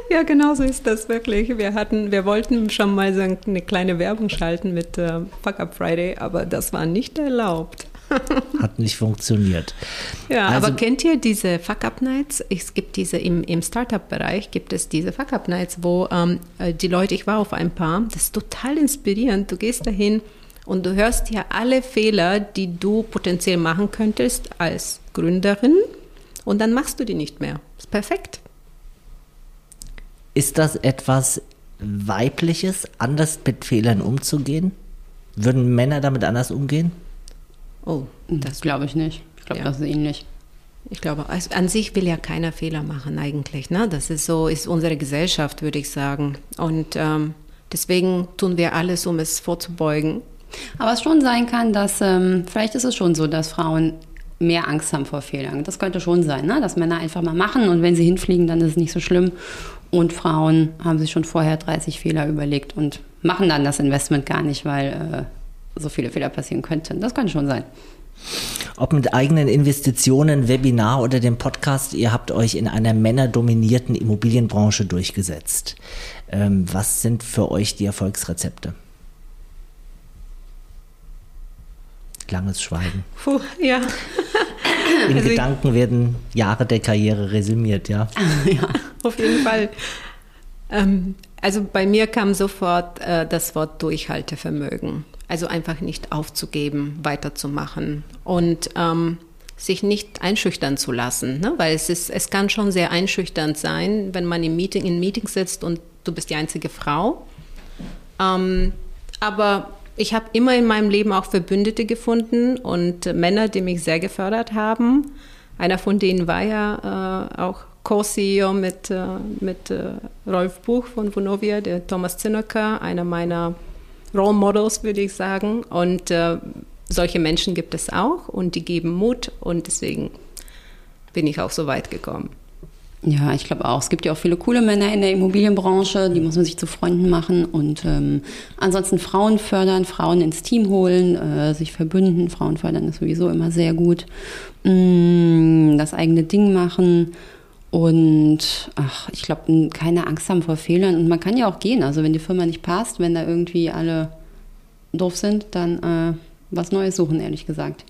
Ja, genau so ist das wirklich. Wir hatten, wir wollten schon mal so eine kleine Werbung schalten mit äh, Fuck Up Friday, aber das war nicht erlaubt. Hat nicht funktioniert. Ja, also, aber kennt ihr diese Fuck-Up-Nights? Es gibt diese im, im Startup-Bereich gibt es diese Fuck-Up-Nights, wo ähm, äh, die Leute, ich war auf ein paar, das ist total inspirierend. Du gehst dahin und du hörst ja alle Fehler, die du potenziell machen könntest als Gründerin und dann machst du die nicht mehr. Ist perfekt. Ist das etwas Weibliches, anders mit Fehlern umzugehen? Würden Männer damit anders umgehen? Oh, das glaube ich nicht. Ich glaube, ja. das ist ähnlich. Ich glaube, an sich will ja keiner Fehler machen eigentlich. Ne? Das ist so, ist unsere Gesellschaft, würde ich sagen. Und ähm, deswegen tun wir alles, um es vorzubeugen. Aber es schon sein kann, dass ähm, vielleicht ist es schon so, dass Frauen mehr Angst haben vor Fehlern. Das könnte schon sein, ne? dass Männer einfach mal machen und wenn sie hinfliegen, dann ist es nicht so schlimm. Und Frauen haben sich schon vorher 30 Fehler überlegt und machen dann das Investment gar nicht, weil äh, so viele Fehler passieren könnten. Das kann schon sein. Ob mit eigenen Investitionen, Webinar oder dem Podcast, ihr habt euch in einer männerdominierten Immobilienbranche durchgesetzt. Ähm, was sind für euch die Erfolgsrezepte? Langes Schweigen. Puh, ja. In also Gedanken werden Jahre der Karriere resümiert, ja. ja, auf jeden Fall. Ähm, also bei mir kam sofort äh, das Wort Durchhaltevermögen. Also einfach nicht aufzugeben, weiterzumachen und ähm, sich nicht einschüchtern zu lassen, ne? weil es ist, es kann schon sehr einschüchternd sein, wenn man im Meeting, in Meeting sitzt und du bist die einzige Frau. Ähm, aber ich habe immer in meinem Leben auch Verbündete gefunden und Männer, die mich sehr gefördert haben. Einer von denen war ja äh, auch Co-CEO mit, äh, mit äh, Rolf Buch von Vonovia, der Thomas Zinnecker, einer meiner Role Models, würde ich sagen. Und äh, solche Menschen gibt es auch und die geben Mut und deswegen bin ich auch so weit gekommen. Ja, ich glaube auch. Es gibt ja auch viele coole Männer in der Immobilienbranche, die muss man sich zu Freunden machen und ähm, ansonsten Frauen fördern, Frauen ins Team holen, äh, sich verbünden. Frauen fördern ist sowieso immer sehr gut. Mm, das eigene Ding machen und ach, ich glaube, keine Angst haben vor Fehlern. Und man kann ja auch gehen. Also wenn die Firma nicht passt, wenn da irgendwie alle doof sind, dann äh, was Neues suchen, ehrlich gesagt.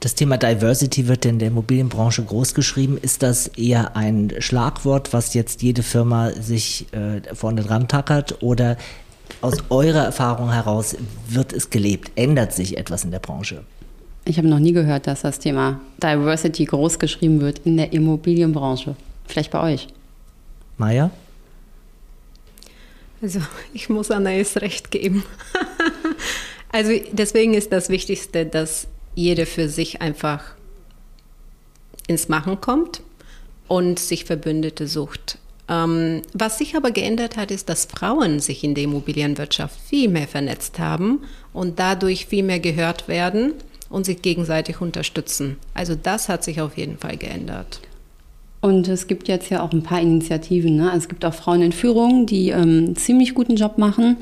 Das Thema Diversity wird in der Immobilienbranche groß geschrieben. Ist das eher ein Schlagwort, was jetzt jede Firma sich äh, vorne dran tackert? Oder aus eurer Erfahrung heraus wird es gelebt? Ändert sich etwas in der Branche? Ich habe noch nie gehört, dass das Thema Diversity groß geschrieben wird in der Immobilienbranche. Vielleicht bei euch. Maja? Also ich muss Anais recht geben. also deswegen ist das Wichtigste, dass jeder für sich einfach ins Machen kommt und sich Verbündete sucht. Ähm, was sich aber geändert hat, ist, dass Frauen sich in der Immobilienwirtschaft viel mehr vernetzt haben und dadurch viel mehr gehört werden und sich gegenseitig unterstützen. Also das hat sich auf jeden Fall geändert. Und es gibt jetzt ja auch ein paar Initiativen. Ne? Also es gibt auch Frauen in Führung, die ähm, einen ziemlich guten Job machen.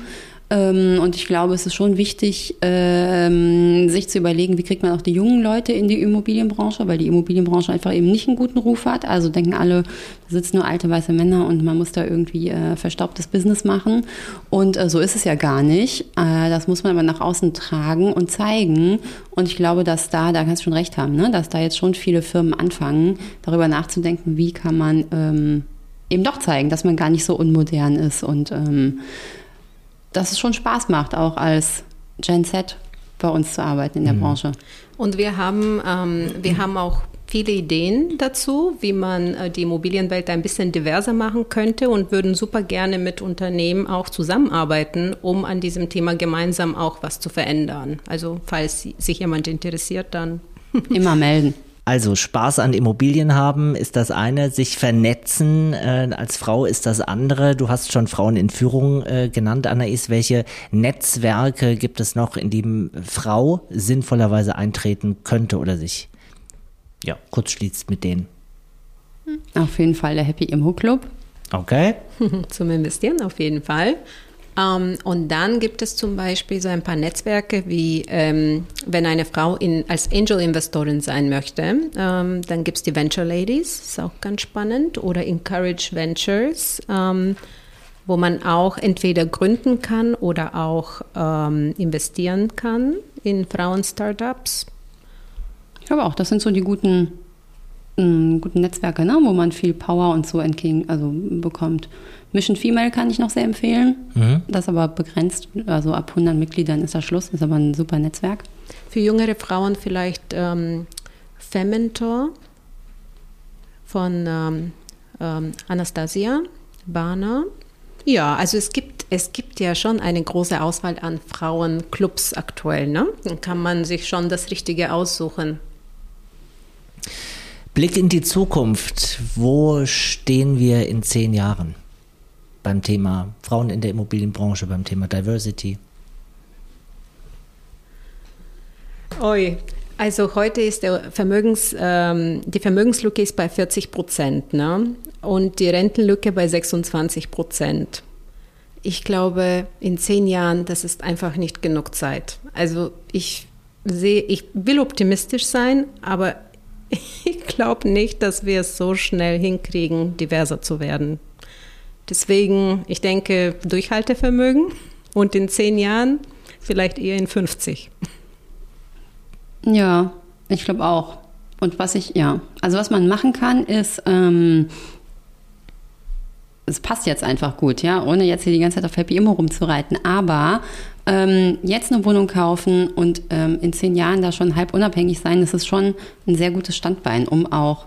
Ähm, und ich glaube, es ist schon wichtig, ähm, sich zu überlegen, wie kriegt man auch die jungen Leute in die Immobilienbranche, weil die Immobilienbranche einfach eben nicht einen guten Ruf hat. Also denken alle, da sitzen nur alte weiße Männer und man muss da irgendwie äh, verstaubtes Business machen. Und äh, so ist es ja gar nicht. Äh, das muss man aber nach außen tragen und zeigen. Und ich glaube, dass da, da kannst du schon recht haben, ne? dass da jetzt schon viele Firmen anfangen, darüber nachzudenken, wie kann man ähm, eben doch zeigen, dass man gar nicht so unmodern ist und dass es schon Spaß macht, auch als Gen Z bei uns zu arbeiten in der mhm. Branche. Und wir haben, ähm, wir haben auch viele Ideen dazu, wie man äh, die Immobilienwelt ein bisschen diverser machen könnte und würden super gerne mit Unternehmen auch zusammenarbeiten, um an diesem Thema gemeinsam auch was zu verändern. Also falls sich jemand interessiert, dann immer melden. Also Spaß an Immobilien haben ist das eine, sich vernetzen äh, als Frau ist das andere. Du hast schon Frauen in Führung äh, genannt, Anais. Welche Netzwerke gibt es noch, in die Frau sinnvollerweise eintreten könnte oder sich ja, kurz schließt mit denen? Auf jeden Fall der Happy Immo Club. Okay. Zum Investieren auf jeden Fall. Ähm, und dann gibt es zum Beispiel so ein paar Netzwerke, wie ähm, wenn eine Frau in, als Angel-Investorin sein möchte, ähm, dann gibt es die Venture Ladies, ist auch ganz spannend, oder Encourage Ventures, ähm, wo man auch entweder gründen kann oder auch ähm, investieren kann in Frauen-Startups. Ich glaube auch, das sind so die guten, mh, guten Netzwerke, ne? wo man viel Power und so entgegen, also bekommt. Mission Female kann ich noch sehr empfehlen. Mhm. Das ist aber begrenzt, also ab 100 Mitgliedern ist das Schluss, ist aber ein super Netzwerk. Für jüngere Frauen vielleicht ähm, Fementor von ähm, ähm, Anastasia Barner. Ja, also es gibt, es gibt ja schon eine große Auswahl an Frauenclubs aktuell. Ne? Dann kann man sich schon das Richtige aussuchen. Blick in die Zukunft. Wo stehen wir in zehn Jahren? beim Thema Frauen in der Immobilienbranche, beim Thema Diversity? Oi, also heute ist Vermögens, ähm, die Vermögenslücke ist bei 40 Prozent ne? und die Rentenlücke bei 26 Prozent. Ich glaube, in zehn Jahren, das ist einfach nicht genug Zeit. Also ich sehe, ich will optimistisch sein, aber ich glaube nicht, dass wir es so schnell hinkriegen, diverser zu werden. Deswegen, ich denke, Durchhaltevermögen und in zehn Jahren vielleicht eher in 50. Ja, ich glaube auch. Und was ich, ja, also was man machen kann, ist, ähm, es passt jetzt einfach gut, ja, ohne jetzt hier die ganze Zeit auf Happy Immo rumzureiten. Aber ähm, jetzt eine Wohnung kaufen und ähm, in zehn Jahren da schon halb unabhängig sein, das ist schon ein sehr gutes Standbein, um auch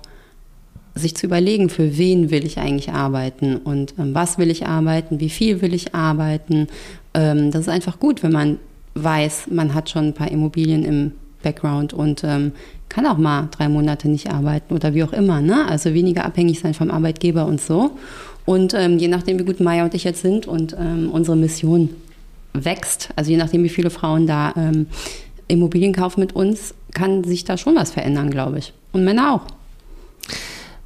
sich zu überlegen, für wen will ich eigentlich arbeiten und ähm, was will ich arbeiten, wie viel will ich arbeiten. Ähm, das ist einfach gut, wenn man weiß, man hat schon ein paar Immobilien im Background und ähm, kann auch mal drei Monate nicht arbeiten oder wie auch immer. Ne? Also weniger abhängig sein vom Arbeitgeber und so. Und ähm, je nachdem, wie gut Maya und ich jetzt sind und unsere Mission wächst, also je nachdem, wie viele Frauen da ähm, Immobilien kaufen mit uns, kann sich da schon was verändern, glaube ich. Und Männer auch.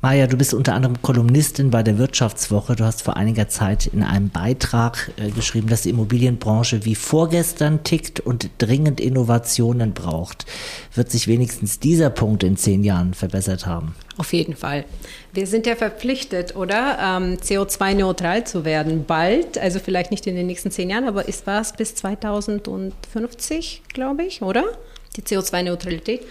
Maja, du bist unter anderem Kolumnistin bei der Wirtschaftswoche. Du hast vor einiger Zeit in einem Beitrag äh, geschrieben, dass die Immobilienbranche wie vorgestern tickt und dringend Innovationen braucht. Wird sich wenigstens dieser Punkt in zehn Jahren verbessert haben? Auf jeden Fall. Wir sind ja verpflichtet, oder? Ähm, CO2-neutral zu werden. Bald, also vielleicht nicht in den nächsten zehn Jahren, aber ist was bis 2050, glaube ich, oder? Die CO2-Neutralität.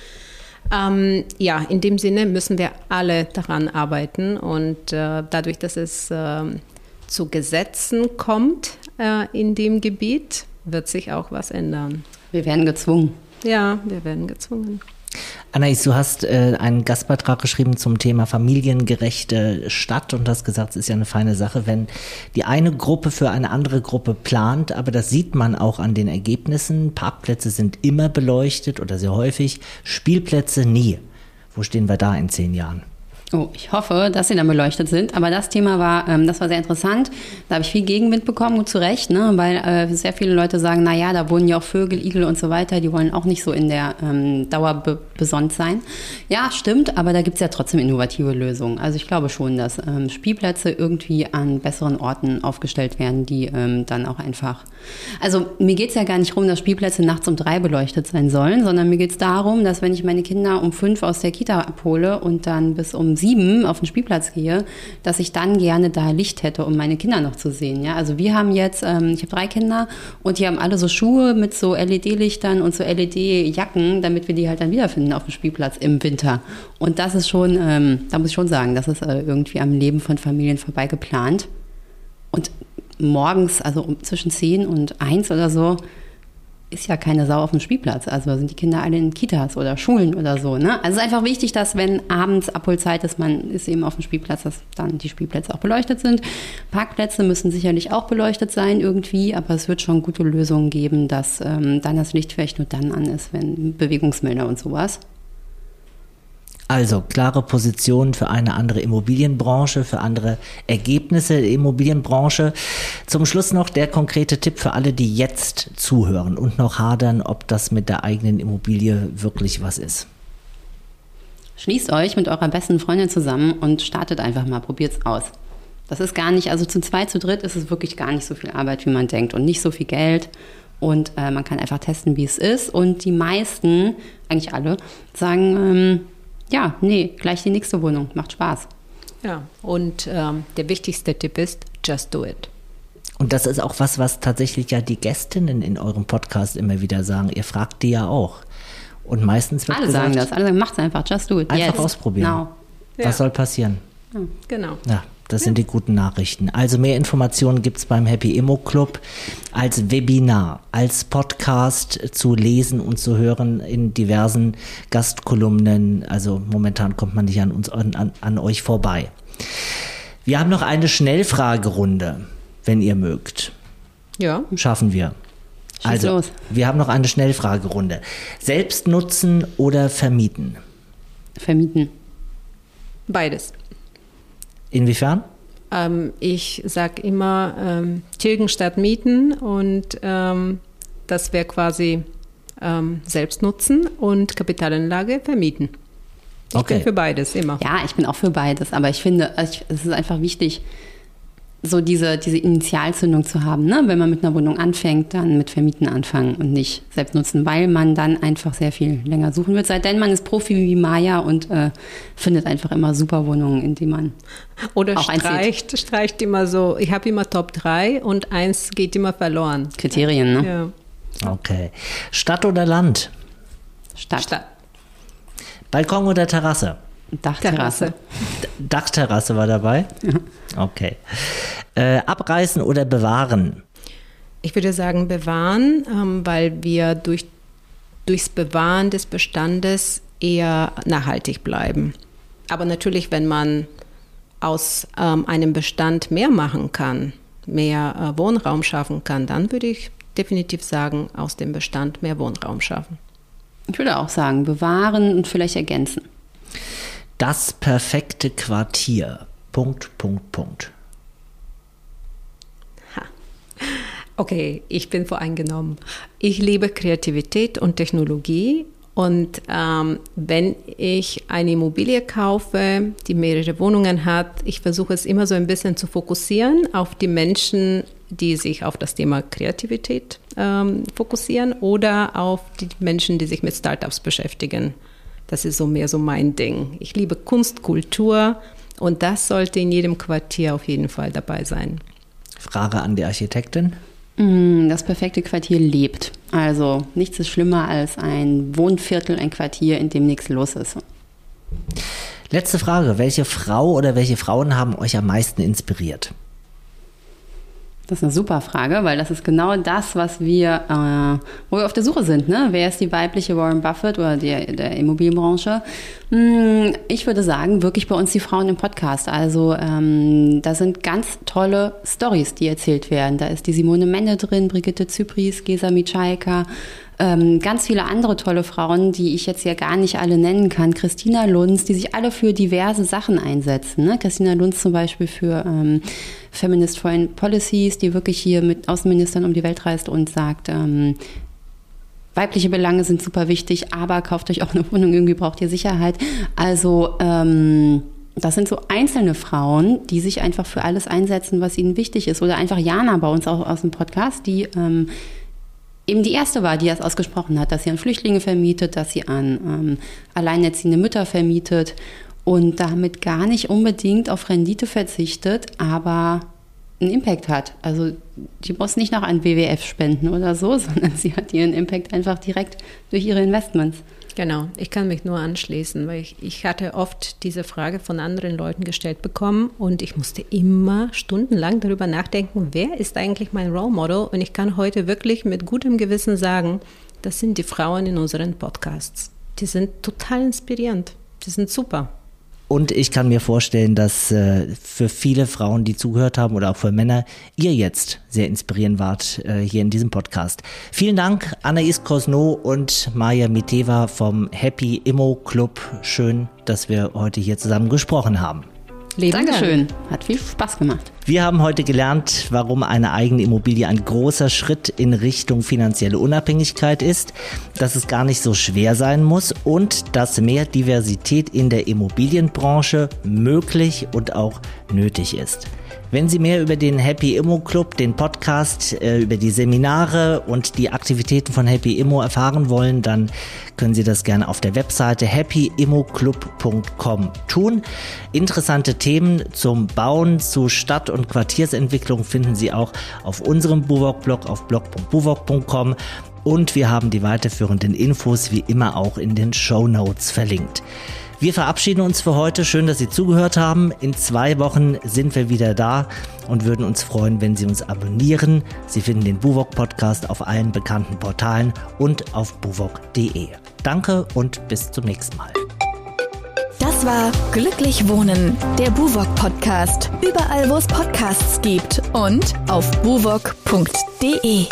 Ähm, ja, in dem Sinne müssen wir alle daran arbeiten und äh, dadurch, dass es äh, zu Gesetzen kommt äh, in dem Gebiet, wird sich auch was ändern. Wir werden gezwungen. Ja, wir werden gezwungen. Anais, du hast äh, einen Gastbeitrag geschrieben zum Thema familiengerechte Stadt und hast gesagt, es ist ja eine feine Sache, wenn die eine Gruppe für eine andere Gruppe plant, aber das sieht man auch an den Ergebnissen. Parkplätze sind immer beleuchtet oder sehr häufig, Spielplätze nie. Wo stehen wir da in zehn Jahren? Oh, ich hoffe, dass sie dann beleuchtet sind. Aber das Thema war, ähm, das war sehr interessant. Da habe ich viel Gegenwind bekommen und zu Recht, ne? weil äh, sehr viele Leute sagen, na ja, da wohnen ja auch Vögel, Igel und so weiter. Die wollen auch nicht so in der ähm, Dauer be besonnt sein. Ja, stimmt, aber da gibt es ja trotzdem innovative Lösungen. Also ich glaube schon, dass ähm, Spielplätze irgendwie an besseren Orten aufgestellt werden, die ähm, dann auch einfach. Also mir geht es ja gar nicht darum, dass Spielplätze nachts um drei beleuchtet sein sollen, sondern mir geht es darum, dass wenn ich meine Kinder um fünf aus der Kita abhole und dann bis um sieben auf den Spielplatz gehe, dass ich dann gerne da Licht hätte, um meine Kinder noch zu sehen. Ja, also wir haben jetzt, ähm, ich habe drei Kinder und die haben alle so Schuhe mit so LED-Lichtern und so LED-Jacken, damit wir die halt dann wiederfinden auf dem Spielplatz im Winter. Und das ist schon, ähm, da muss ich schon sagen, das ist äh, irgendwie am Leben von Familien vorbei geplant. Und morgens, also um zwischen zehn und eins oder so, ist ja keine Sau auf dem Spielplatz. Also sind die Kinder alle in Kitas oder Schulen oder so. Ne? Also es ist einfach wichtig, dass wenn abends Abholzeit ist, man ist eben auf dem Spielplatz, dass dann die Spielplätze auch beleuchtet sind. Parkplätze müssen sicherlich auch beleuchtet sein irgendwie, aber es wird schon gute Lösungen geben, dass ähm, dann das Licht vielleicht nur dann an ist, wenn Bewegungsmelder und sowas. Also klare Position für eine andere Immobilienbranche, für andere Ergebnisse der Immobilienbranche. Zum Schluss noch der konkrete Tipp für alle, die jetzt zuhören und noch hadern, ob das mit der eigenen Immobilie wirklich was ist. Schließt euch mit eurer besten Freundin zusammen und startet einfach mal, probiert es aus. Das ist gar nicht, also zu zweit, zu dritt ist es wirklich gar nicht so viel Arbeit, wie man denkt und nicht so viel Geld. Und äh, man kann einfach testen, wie es ist. Und die meisten, eigentlich alle, sagen, ähm, ja, nee, gleich die nächste Wohnung. Macht Spaß. Ja, und ähm, der wichtigste Tipp ist, just do it. Und das ist auch was, was tatsächlich ja die Gästinnen in eurem Podcast immer wieder sagen. Ihr fragt die ja auch. Und meistens wird Alle gesagt, sagen das. Alle sagen, macht's einfach, just do it. einfach yes. ausprobieren. Now. Was Ja. soll passieren? Genau. Ja, das sind die guten Nachrichten. Also mehr Informationen gibt's beim Happy Immo Club als Webinar, als Podcast zu lesen und zu hören in diversen Gastkolumnen. Also momentan kommt man nicht an uns an, an, an euch vorbei. Wir haben noch eine Schnellfragerunde, wenn ihr mögt. Ja. Schaffen wir. Schieß Also, los. wir haben noch eine Schnellfragerunde. Selbst nutzen oder vermieten? Vermieten. Beides. Inwiefern? Ähm, ich sage immer ähm, tilgen statt mieten und ähm, das wäre quasi ähm, Selbstnutzen und Kapitalanlage vermieten. Ich Okay. bin für beides immer. Ja, ich bin auch für beides, aber ich finde, also ich, es ist einfach wichtig, so diese, diese Initialzündung zu haben. Ne? Wenn man mit einer Wohnung anfängt, dann mit Vermieten anfangen und nicht selbst nutzen, weil man dann einfach sehr viel länger suchen wird. Seitdem man ist Profi wie Maya und äh, findet einfach immer super Wohnungen, in die man Oder Auch streicht, streicht immer so, ich habe immer Top 3 und eins geht immer verloren. Kriterien, ne? Ja. Okay. Stadt oder Land? Stadt, Statt. Balkon oder Terrasse? Dachterrasse. Terrasse. Dachterrasse war dabei? Okay. Äh, abreißen oder bewahren? Ich würde sagen bewahren, ähm, weil wir durch, durchs Bewahren des Bestandes eher nachhaltig bleiben. Aber natürlich, wenn man aus ähm, einem Bestand mehr machen kann, mehr äh, Wohnraum schaffen kann, dann würde ich definitiv sagen, aus dem Bestand mehr Wohnraum schaffen. Ich würde auch sagen, bewahren und vielleicht ergänzen. Das perfekte Quartier. Punkt, Punkt, Punkt. Okay, ich bin voreingenommen. Ich liebe Kreativität und Technologie. Und ähm, wenn ich eine Immobilie kaufe, die mehrere Wohnungen hat, ich versuche es immer so ein bisschen zu fokussieren auf die Menschen, die sich auf das Thema Kreativität ähm, fokussieren oder auf die Menschen, die sich mit Startups beschäftigen. Das ist so mehr so mein Ding. Ich liebe Kunst, Kultur und das sollte in jedem Quartier auf jeden Fall dabei sein. Frage an die Architektin. Mm, Das perfekte Quartier lebt. Also nichts ist schlimmer als ein Wohnviertel, ein Quartier, in dem nichts los ist. Letzte Frage. Welche Frau oder welche Frauen haben euch am meisten inspiriert? Das ist eine super Frage, weil das ist genau das, was wir, äh, wo wir auf der Suche sind. Ne? Wer ist die weibliche Warren Buffett oder der, der Immobilienbranche? Hm, ich würde sagen, wirklich bei uns die Frauen im Podcast. Also ähm, da sind ganz tolle Stories, die erzählt werden. Da ist die Simone Mende drin, Brigitte Zypries, Gesa Mitschaika, ähm, ganz viele andere tolle Frauen, die ich jetzt ja gar nicht alle nennen kann. Christina Lunz, die sich alle für diverse Sachen einsetzen. Ne? Christina Lunz zum Beispiel für ähm, Feminist Foreign Policies, die wirklich hier mit Außenministern um die Welt reist und sagt, ähm, weibliche Belange sind super wichtig, aber kauft euch auch eine Wohnung, irgendwie braucht ihr Sicherheit. Also ähm, das sind so einzelne Frauen, die sich einfach für alles einsetzen, was ihnen wichtig ist. Oder einfach Jana bei uns auch aus dem Podcast, die ähm, eben die erste war, die das ausgesprochen hat, dass sie an Flüchtlinge vermietet, dass sie an ähm, alleinerziehende Mütter vermietet und damit gar nicht unbedingt auf Rendite verzichtet, aber einen Impact hat. Also die muss nicht noch an WWF spenden oder so, sondern sie hat ihren Impact einfach direkt durch ihre Investments. Genau, ich kann mich nur anschließen, weil ich, ich hatte oft diese Frage von anderen Leuten gestellt bekommen und ich musste immer stundenlang darüber nachdenken, wer ist eigentlich mein Role Model? Und ich kann heute wirklich mit gutem Gewissen sagen, das sind die Frauen in unseren Podcasts. Die sind total inspirierend. Die sind super. Und ich kann mir vorstellen, dass äh, für viele Frauen, die zugehört haben oder auch für Männer, ihr jetzt sehr inspirierend wart äh, hier in diesem Podcast. Vielen Dank, Anaïs Cosno und Maja Miteva vom Happy Immo Club. Schön, dass wir heute hier zusammen gesprochen haben. Leben Dankeschön. Hat viel Spaß gemacht. Wir haben heute gelernt, warum eine eigene Immobilie ein großer Schritt in Richtung finanzielle Unabhängigkeit ist, dass es gar nicht so schwer sein muss und dass mehr Diversität in der Immobilienbranche möglich und auch nötig ist. Wenn Sie mehr über den Happy Immo Club, den Podcast, äh, über die Seminare und die Aktivitäten von Happy Immo erfahren wollen, dann können Sie das gerne auf der Webseite happyimmoclub.com tun. Interessante Themen zum Bauen, zu Stadt- und Quartiersentwicklung finden Sie auch auf unserem Buwok-Blog auf blog.buwok.com und wir haben die weiterführenden Infos wie immer auch in den Show Notes verlinkt. Wir verabschieden uns für heute. Schön, dass Sie zugehört haben. In zwei Wochen sind wir wieder da und würden uns freuen, wenn Sie uns abonnieren. Sie finden den Buwok Podcast auf allen bekannten Portalen und auf buwok.de. Danke und bis zum nächsten Mal. Das war Glücklich Wohnen, der Buwok Podcast. Überall, wo es Podcasts gibt und auf buwok.de.